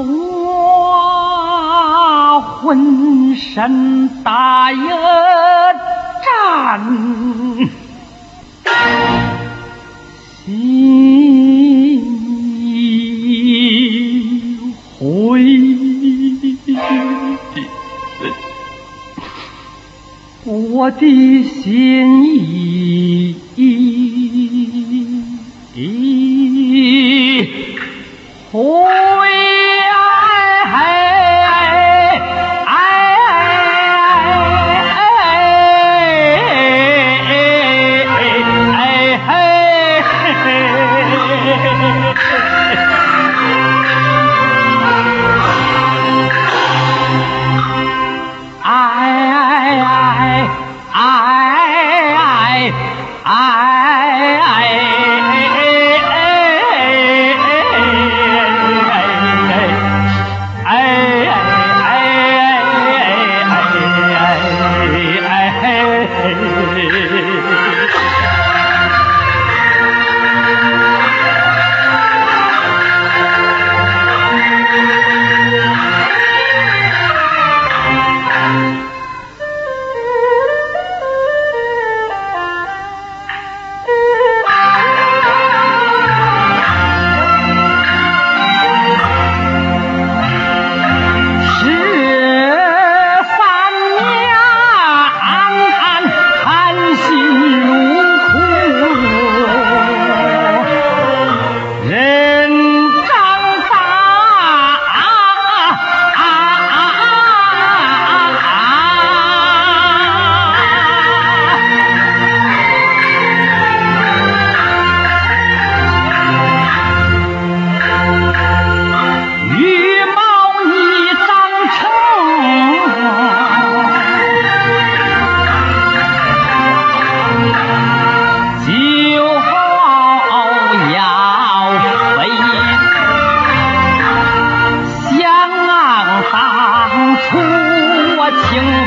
我浑身打一战，心灰，我的心已。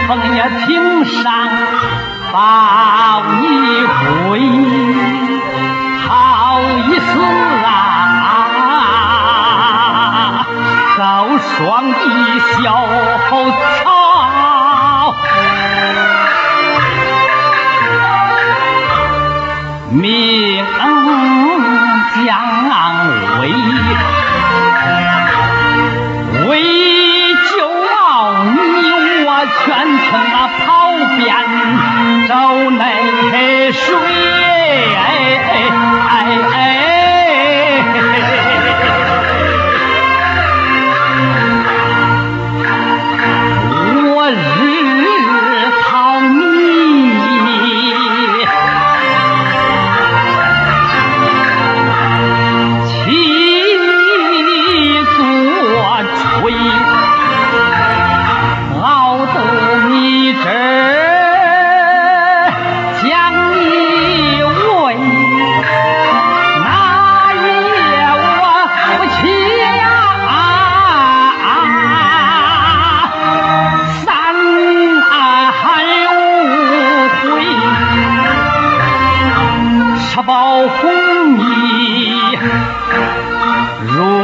为儿愿把老命 Long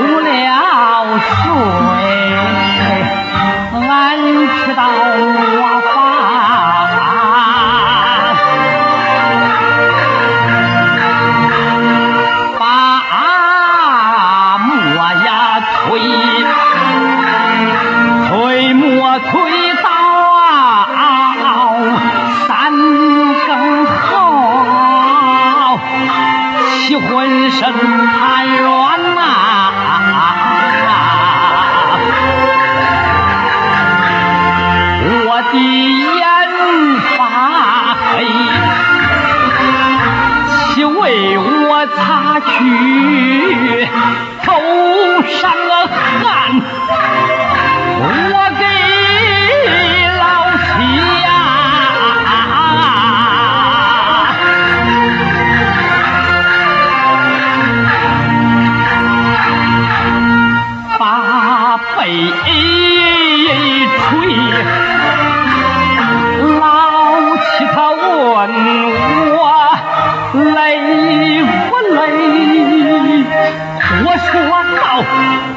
我说道：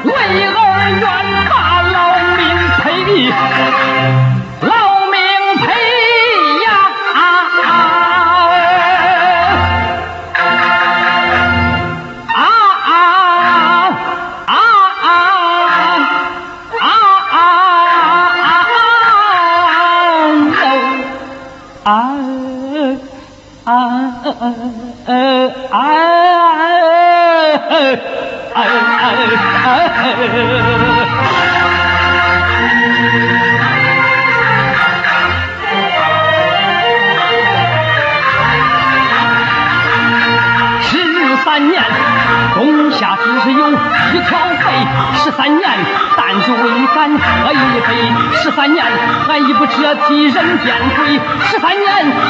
为儿远。十三年，冬夏只是有一条肥。十三年，弹竹为咱喝一杯。十三年，俺已不折替人变鬼。十三年，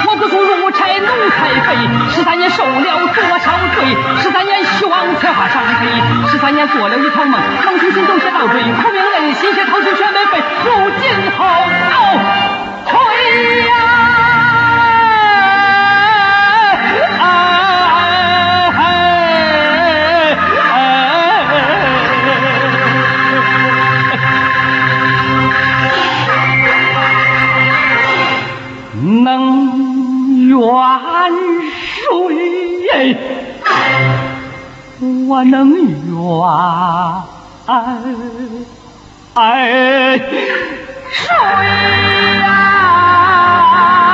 我自从入差奴才肥。十三年受了多少罪？十三年希望才华上做了一场梦，梦醒心中写到对，苦命人心血掏尽全没费。如今后我能怨谁呀？